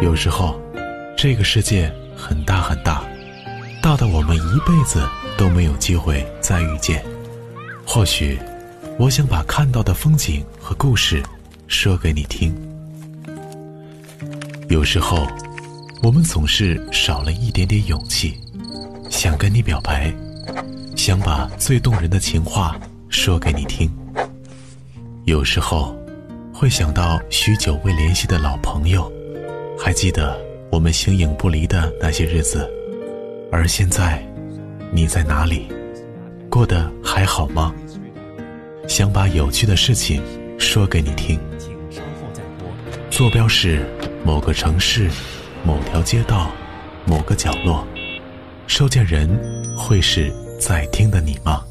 有时候，这个世界很大很大，大的我们一辈子都没有机会再遇见。或许，我想把看到的风景和故事说给你听。有时候，我们总是少了一点点勇气，想跟你表白，想把最动人的情话说给你听。有时候，会想到许久未联系的老朋友，还记得我们形影不离的那些日子。而现在，你在哪里？过得还好吗？想把有趣的事情说给你听。坐标是某个城市、某条街道、某个角落。收件人会是在听的你吗？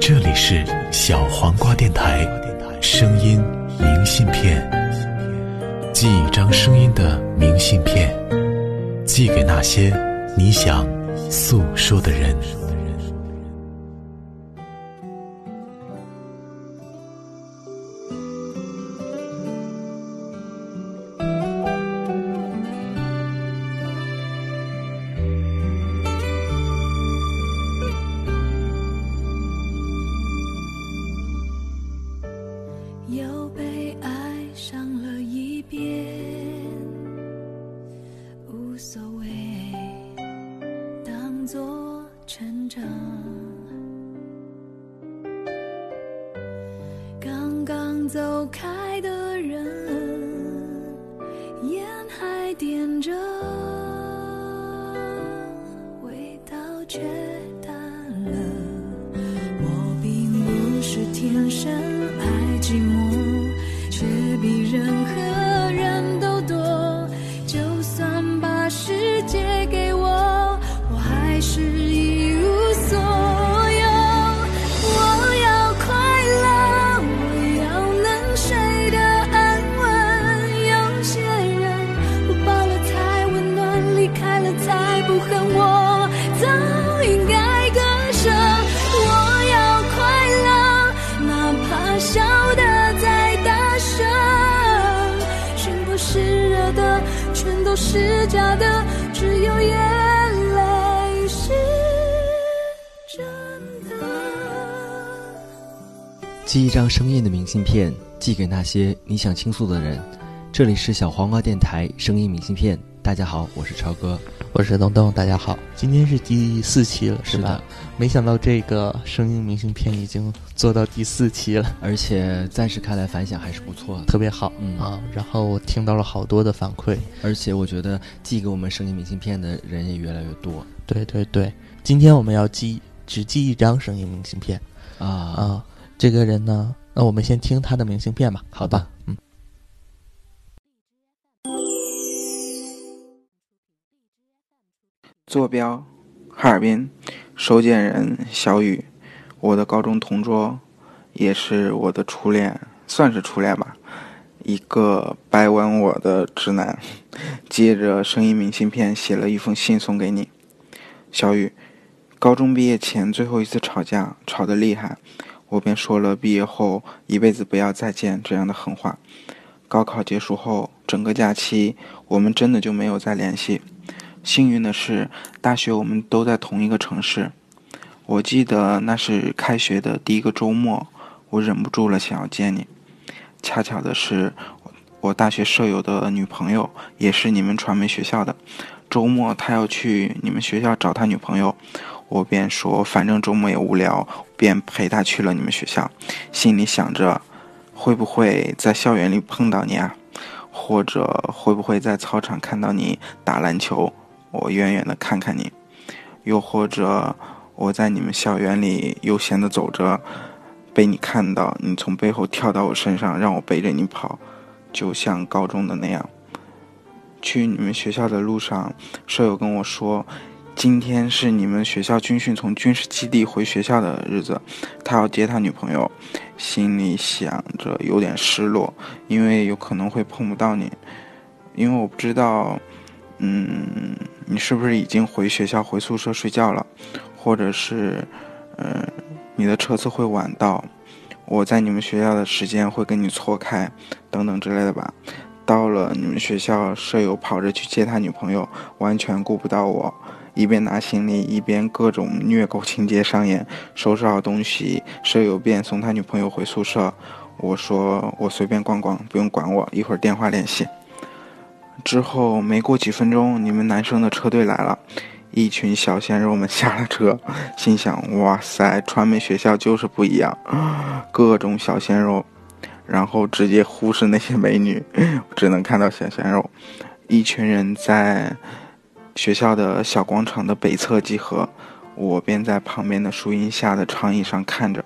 这里是小黄瓜电台，声音明信片，寄一张声音的明信片，寄给那些你想诉说的人。走开的寄一张声音的明信片，寄给那些你想倾诉的人。这里是小黄瓜电台声音明信片，大家好，我是超哥。我是东东，大家好，今天是第四期了，吧是的？没想到这个声音明信片已经做到第四期了，而且暂时看来反响还是不错的，特别好，嗯啊。然后我听到了好多的反馈，而且我觉得寄给我们声音明信片的人也越来越多对对对。今天我们要寄只寄一张声音明信片啊啊。这个人呢，那我们先听他的明信片吧，好的？嗯。坐标：哈尔滨，收件人小雨，我的高中同桌，也是我的初恋，算是初恋吧。一个掰弯我的直男，借着声音明信片写了一封信送给你，小雨。高中毕业前最后一次吵架，吵得厉害，我便说了毕业后一辈子不要再见这样的狠话。高考结束后，整个假期我们真的就没有再联系。幸运的是，大学我们都在同一个城市。我记得那是开学的第一个周末，我忍不住了想要见你。恰巧的是，我大学舍友的女朋友也是你们传媒学校的，周末他要去你们学校找他女朋友，我便说反正周末也无聊，便陪他去了你们学校，心里想着会不会在校园里碰到你啊，或者会不会在操场看到你打篮球。我远远的看看你，又或者我在你们校园里悠闲的走着，被你看到，你从背后跳到我身上，让我背着你跑，就像高中的那样。去你们学校的路上，舍友跟我说，今天是你们学校军训从军事基地回学校的日子，他要接他女朋友，心里想着有点失落，因为有可能会碰不到你，因为我不知道。嗯，你是不是已经回学校回宿舍睡觉了，或者是，嗯、你的车次会晚到？我在你们学校的时间会跟你错开，等等之类的吧。到了你们学校，舍友跑着去接他女朋友，完全顾不到我。一边拿行李，一边各种虐狗情节上演。收拾好东西，舍友便送他女朋友回宿舍。我说我随便逛逛，不用管我，一会儿电话联系。之后没过几分钟，你们男生的车队来了，一群小鲜肉们下了车，心想：哇塞，传媒学校就是不一样，各种小鲜肉。然后直接忽视那些美女，只能看到小鲜肉。一群人在学校的小广场的北侧集合，我便在旁边的树荫下的长椅上看着。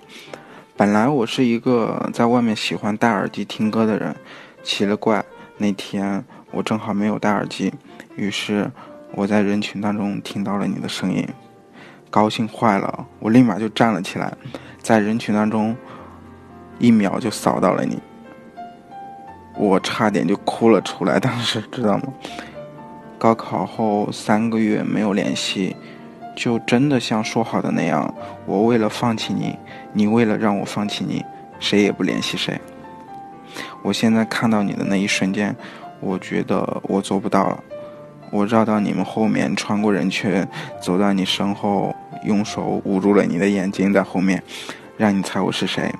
本来我是一个在外面喜欢戴耳机听歌的人，奇了怪，那天我正好没有戴耳机，于是我在人群当中听到了你的声音，高兴坏了，我立马就站了起来，在人群当中。一秒就扫到了你，我差点就哭了出来。当时知道吗？高考后三个月没有联系，就真的像说好的那样，我为了放弃你，你为了让我放弃你，谁也不联系谁。我现在看到你的那一瞬间，我觉得我做不到了。我绕到你们后面，穿过人群，走到你身后，用手捂住了你的眼睛，在后面，让你猜我是谁。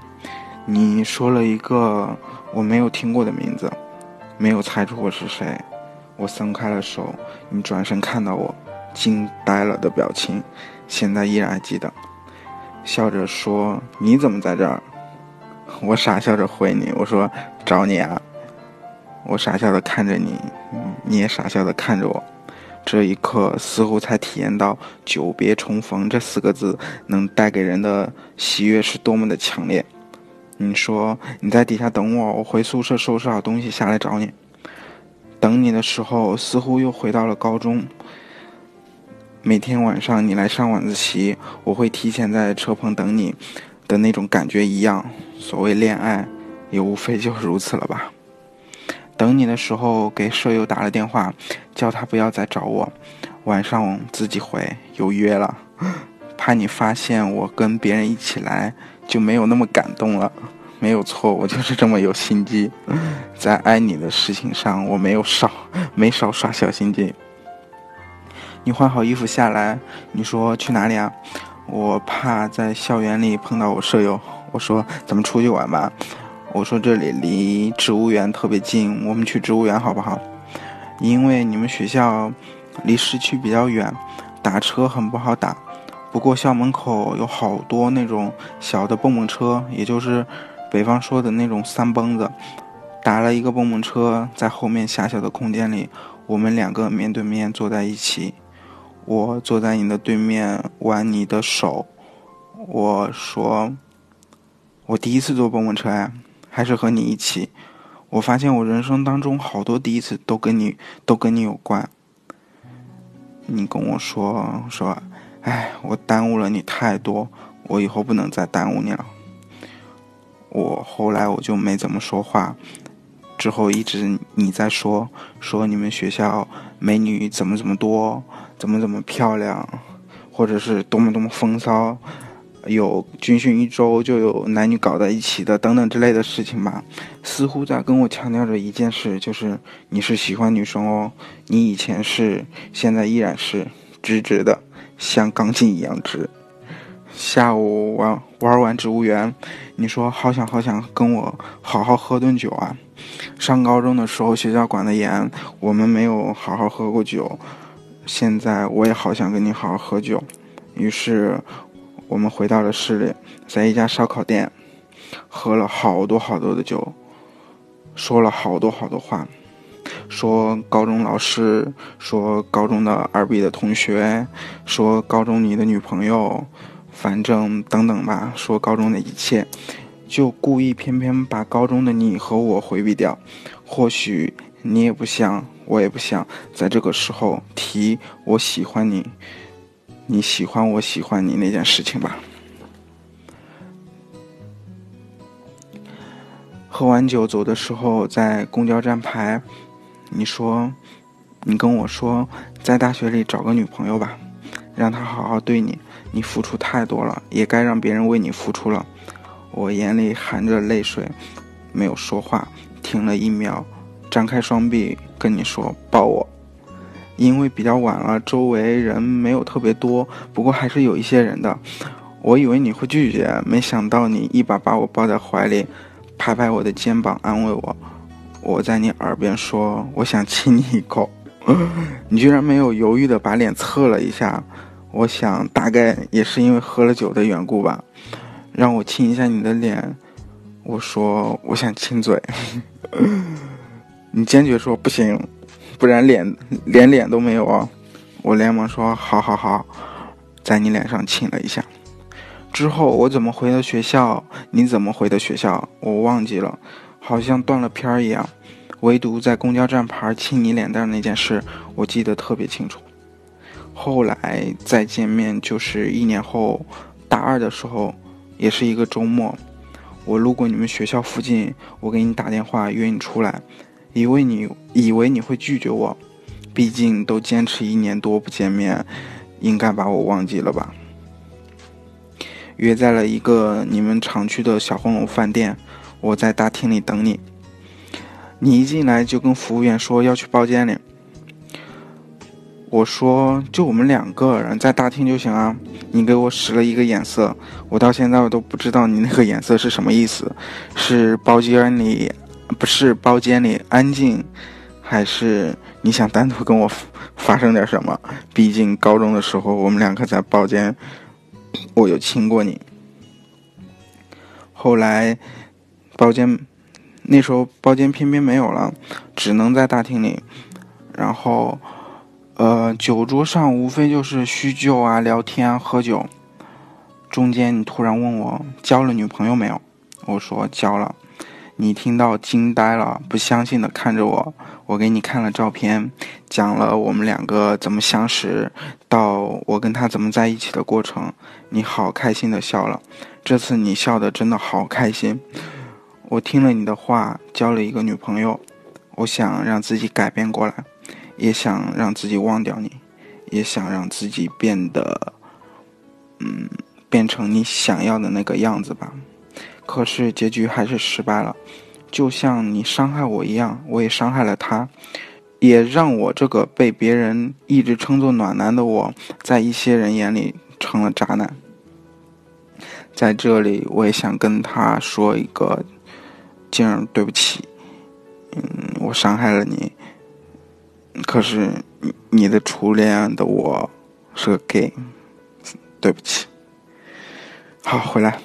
你说了一个我没有听过的名字，没有猜出我是谁。我松开了手，你转身看到我，惊呆了的表情，现在依然还记得。笑着说：“你怎么在这儿？”我傻笑着回你：“我说找你啊。”我傻笑的看着你，你也傻笑的看着我。这一刻，似乎才体验到“久别重逢”这四个字能带给人的喜悦是多么的强烈。你说你在底下等我，我回宿舍收拾好东西下来找你。等你的时候，似乎又回到了高中。每天晚上你来上晚自习，我会提前在车棚等你，的那种感觉一样。所谓恋爱，也无非就是如此了吧。等你的时候，给舍友打了电话，叫他不要再找我，晚上自己回，有约了，怕你发现我跟别人一起来。就没有那么感动了，没有错，我就是这么有心机，在爱你的事情上，我没有少，没少耍小心机。你换好衣服下来，你说去哪里啊？我怕在校园里碰到我舍友，我说咱们出去玩吧。我说这里离植物园特别近，我们去植物园好不好？因为你们学校离市区比较远，打车很不好打。不过校门口有好多那种小的蹦蹦车，也就是北方说的那种三蹦子，打了一个蹦蹦车，在后面狭小的空间里，我们两个面对面坐在一起，我坐在你的对面挽你的手，我说，我第一次坐蹦蹦车呀，还是和你一起，我发现我人生当中好多第一次都跟你都跟你有关，你跟我说说。哎，我耽误了你太多，我以后不能再耽误你了。我后来我就没怎么说话，之后一直你在说说你们学校美女怎么怎么多，怎么怎么漂亮，或者是多么多么风骚，有军训一周就有男女搞在一起的等等之类的事情吧，似乎在跟我强调着一件事，就是你是喜欢女生哦，你以前是，现在依然是，直直的。像钢筋一样直。下午玩玩完植物园，你说好想好想跟我好好喝顿酒啊！上高中的时候学校管得严，我们没有好好喝过酒。现在我也好想跟你好好喝酒。于是我们回到了市里，在一家烧烤店喝了好多好多的酒，说了好多好多话。说高中老师，说高中的二 B 的同学，说高中你的女朋友，反正等等吧，说高中的一切，就故意偏偏把高中的你和我回避掉。或许你也不想，我也不想，在这个时候提我喜欢你，你喜欢我喜欢你那件事情吧。喝完酒走的时候，在公交站牌。你说，你跟我说，在大学里找个女朋友吧，让她好好对你。你付出太多了，也该让别人为你付出了。我眼里含着泪水，没有说话，停了一秒，张开双臂跟你说抱我。因为比较晚了，周围人没有特别多，不过还是有一些人的。我以为你会拒绝，没想到你一把把我抱在怀里，拍拍我的肩膀安慰我。我在你耳边说：“我想亲你一口。”你居然没有犹豫的把脸侧了一下。我想大概也是因为喝了酒的缘故吧。让我亲一下你的脸。我说：“我想亲嘴。”你坚决说：“不行。”不然脸连脸都没有啊！我连忙说：“好好好，在你脸上亲了一下。”之后我怎么回的学校？你怎么回的学校？我忘记了，好像断了片儿一样。唯独在公交站牌亲你脸蛋那件事，我记得特别清楚。后来再见面就是一年后，大二的时候，也是一个周末，我路过你们学校附近，我给你打电话约你出来。以为你以为你会拒绝我，毕竟都坚持一年多不见面，应该把我忘记了吧？约在了一个你们常去的小红楼饭店，我在大厅里等你。你一进来就跟服务员说要去包间里，我说就我们两个人在大厅就行啊。你给我使了一个眼色，我到现在我都不知道你那个眼色是什么意思，是包间里。不是包间里安静，还是你想单独跟我发生点什么？毕竟高中的时候我们两个在包间，我有亲过你。后来包间那时候包间偏偏没有了，只能在大厅里。然后，呃，酒桌上无非就是叙旧啊、聊天啊、喝酒。中间你突然问我交了女朋友没有？我说交了。你听到惊呆了，不相信的看着我。我给你看了照片，讲了我们两个怎么相识，到我跟他怎么在一起的过程。你好开心的笑了，这次你笑的真的好开心。我听了你的话，交了一个女朋友。我想让自己改变过来，也想让自己忘掉你，也想让自己变得，嗯，变成你想要的那个样子吧。可是结局还是失败了，就像你伤害我一样，我也伤害了他，也让我这个被别人一直称作暖男的我，在一些人眼里成了渣男。在这里，我也想跟他说一个静儿，对不起，嗯，我伤害了你。可是你的初恋的我是个 gay，对不起。好，回来。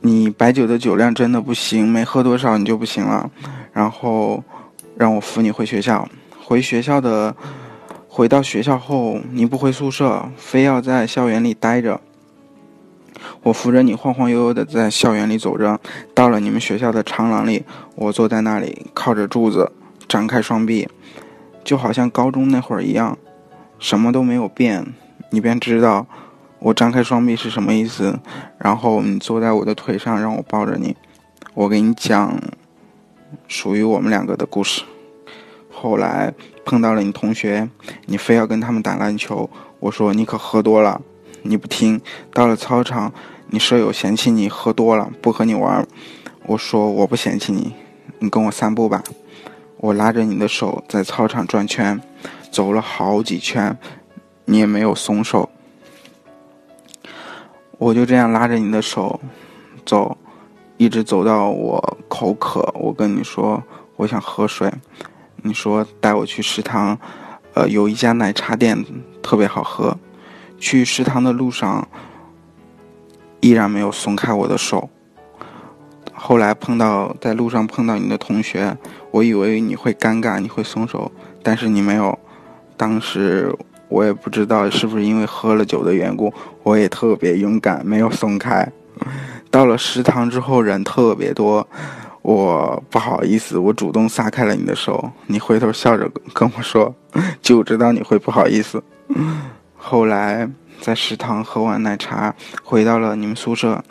你白酒的酒量真的不行，没喝多少你就不行了。然后让我扶你回学校。回学校的，回到学校后你不回宿舍，非要在校园里待着。我扶着你晃晃悠悠的在校园里走着，到了你们学校的长廊里，我坐在那里靠着柱子，张开双臂，就好像高中那会儿一样，什么都没有变，你便知道。我张开双臂是什么意思？然后你坐在我的腿上，让我抱着你，我给你讲属于我们两个的故事。后来碰到了你同学，你非要跟他们打篮球，我说你可喝多了，你不听。到了操场，你舍友嫌弃你喝多了，不和你玩，我说我不嫌弃你，你跟我散步吧。我拉着你的手在操场转圈，走了好几圈，你也没有松手。我就这样拉着你的手走，一直走到我口渴。我跟你说，我想喝水。你说带我去食堂，呃，有一家奶茶店特别好喝。去食堂的路上，依然没有松开我的手。后来碰到在路上碰到你的同学，我以为你会尴尬，你会松手，但是你没有。当时。我也不知道是不是因为喝了酒的缘故，我也特别勇敢，没有松开。到了食堂之后，人特别多，我不好意思，我主动撒开了你的手。你回头笑着跟我说：“就知道你会不好意思。”后来在食堂喝完奶茶，回到了你们宿舍。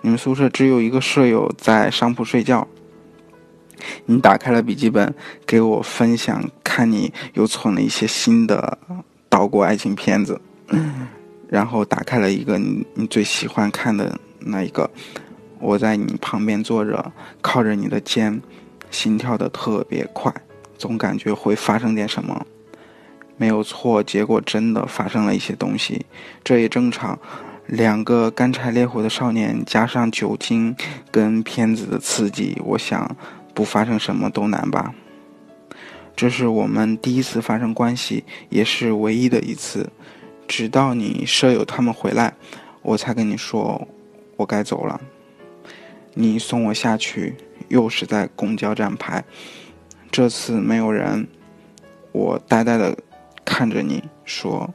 你们宿舍只有一个舍友在上铺睡觉。你打开了笔记本，给我分享，看你又存了一些新的。岛国爱情片子，然后打开了一个你你最喜欢看的那一个，我在你旁边坐着，靠着你的肩，心跳的特别快，总感觉会发生点什么。没有错，结果真的发生了一些东西，这也正常。两个干柴烈火的少年，加上酒精跟片子的刺激，我想不发生什么都难吧。这是我们第一次发生关系，也是唯一的一次。直到你舍友他们回来，我才跟你说我该走了。你送我下去，又是在公交站牌，这次没有人，我呆呆的看着你说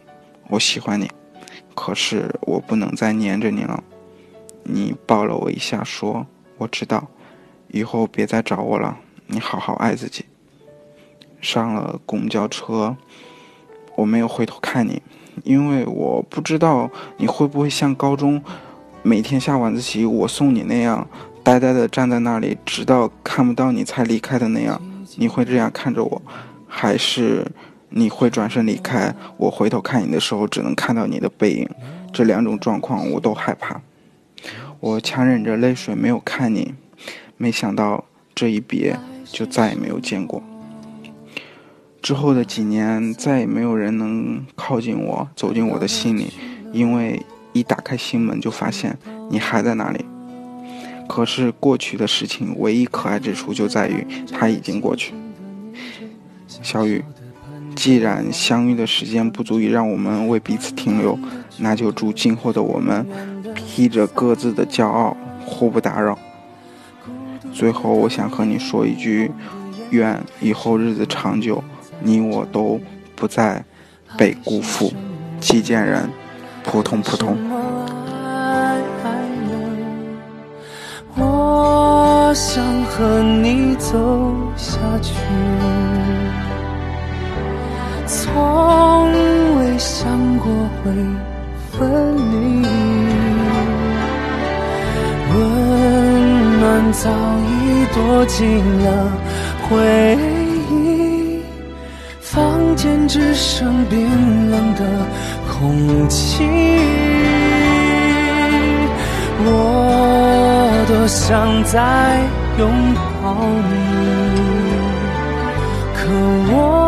我喜欢你。可是我不能再黏着你了。你抱了我一下，说：“我知道，以后别再找我了。你好好爱自己。”上了公交车，我没有回头看你，因为我不知道你会不会像高中每天下晚自习我送你那样，呆呆的站在那里，直到看不到你才离开的那样。你会这样看着我，还是？你会转身离开，我回头看你的时候，只能看到你的背影。这两种状况我都害怕。我强忍着泪水没有看你，没想到这一别就再也没有见过。之后的几年，再也没有人能靠近我，走进我的心里，因为一打开心门就发现你还在那里。可是过去的事情，唯一可爱之处就在于它已经过去。小雨。既然相遇的时间不足以让我们为彼此停留，那就祝今后的我们披着各自的骄傲，互不打扰。最后，我想和你说一句：愿以后日子长久，你我都不再被辜负。寄件人，扑通扑通。我想和你走下去。从未想过会分离，早已躲进了回忆，房间只剩冰冷的空气。我多想再拥抱你，可我。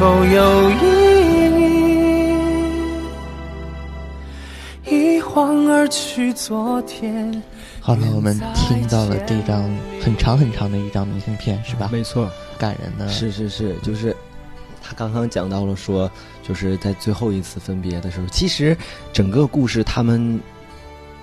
否有意义？一晃而去昨天。好了，我们听到了这张很长很长的一张明信片，是吧？没错，感人的。是是是，就是他刚刚讲到了说，就是在最后一次分别的时候，其实整个故事他们。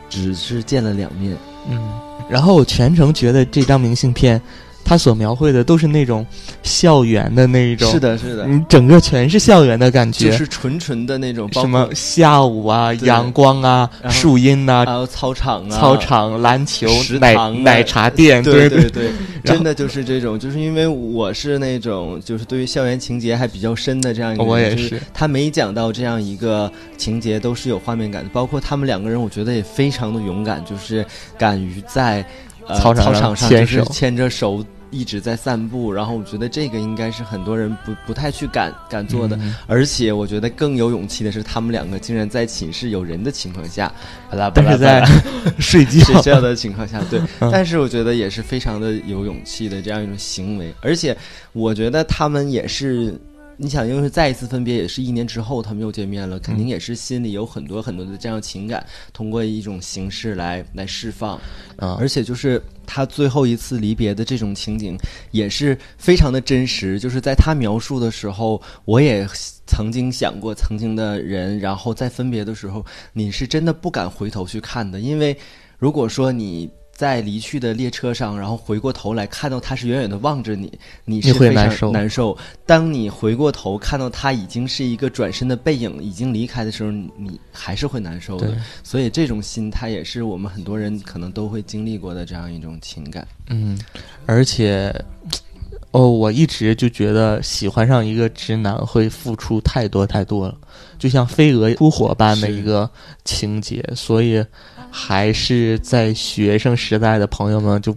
只是见了两面，嗯，然后我全程觉得这张明信片。他所描绘的都是那种校园的那一种，是的，是的，你整个全是校园的感觉，就是纯纯的那种，什么下午啊，阳光啊，树荫呐，还有操场啊，操场、篮球、奶奶茶店，对对。对，真的就是这种，就是因为我是那种，就是对于校园情节还比较深的这样一个，我也是。他每讲到这样一个情节，都是有画面感的，包括他们两个人，我觉得也非常的勇敢，就是敢于在操场上就是，牵着手。一直在散步，然后我觉得这个应该是很多人不不太去敢敢做的，而且我觉得更有勇气的是，他们两个竟然在寝室有人的情况下，但是在 睡觉。睡觉的情况下，对，但是我觉得也是非常的有勇气的这样一种行为，而且我觉得他们也是。你想，因为是再一次分别，也是一年之后他们又见面了，肯定也是心里有很多很多的这样情感，通过一种形式来来释放，啊，而且就是他最后一次离别的这种情景，也是非常的真实。就是在他描述的时候，我也曾经想过曾经的人，然后在分别的时候，你是真的不敢回头去看的，因为如果说你。在离去的列车上，然后回过头来看到他是远远的望着你，你是会难受。难受。当你回过头看到他已经是一个转身的背影，已经离开的时候，你还是会难受的。所以这种心态也是我们很多人可能都会经历过的这样一种情感。嗯，而且，哦，我一直就觉得喜欢上一个直男会付出太多太多了，就像飞蛾扑火般的一个情节，所以。还是在学生时代的朋友们就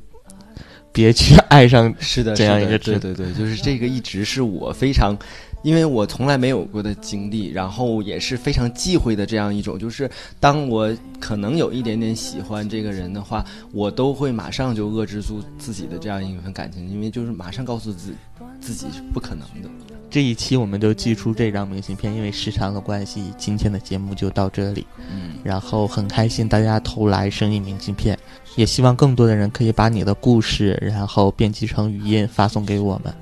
别去爱上是的，这样一个对对对，就是这个一直是我非常，因为我从来没有过的经历，然后也是非常忌讳的这样一种，就是当我可能有一点点喜欢这个人的话，我都会马上就遏制住自己的这样一份感情，因为就是马上告诉自自己是不可能的。这一期我们就寄出这张明信片，因为时长的关系，今天的节目就到这里。嗯，然后很开心大家投来声音明信片，也希望更多的人可以把你的故事，然后编辑成语音发送给我们，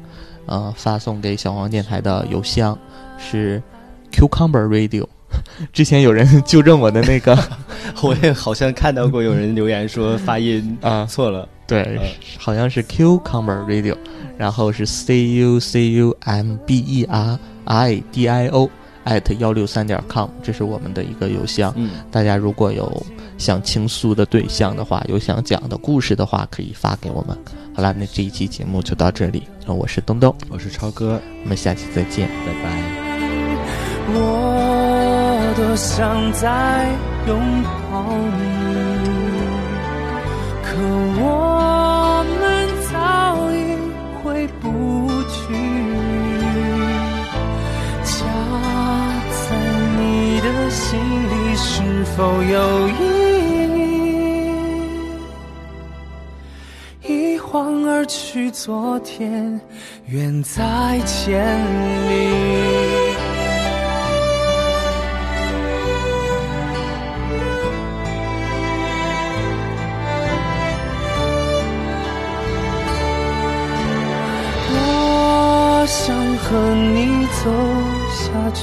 呃，发送给小黄电台的邮箱是 cucumber radio。之前有人纠正我的那个 我也好像看到过有人留言说发音 啊，错了，对呃，好像是 cucumber radio，然后是 c u c u m b e r i d i o at 幺六三点 com，这是我们的一个邮箱。嗯，大家如果有想倾诉的对象的话，有想讲的故事的话，可以发给我们。好了，那这一期节目就到这里，那我是东东，我是超哥，我们下期再见。拜拜。我多想再拥抱你，是否有意义？一晃而去，昨天远在千里。我想和你走下去，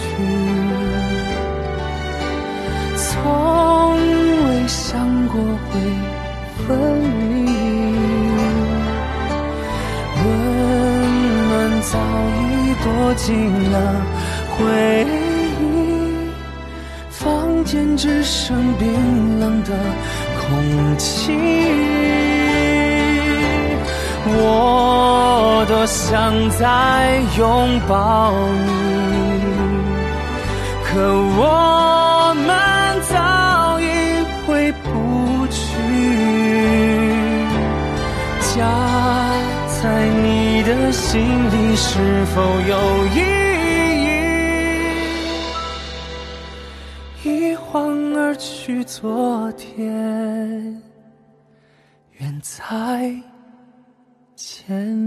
只剩冰冷的空气。我多想再拥抱你，可我们早已回不去。家在你的心里是否有一去，昨天远在千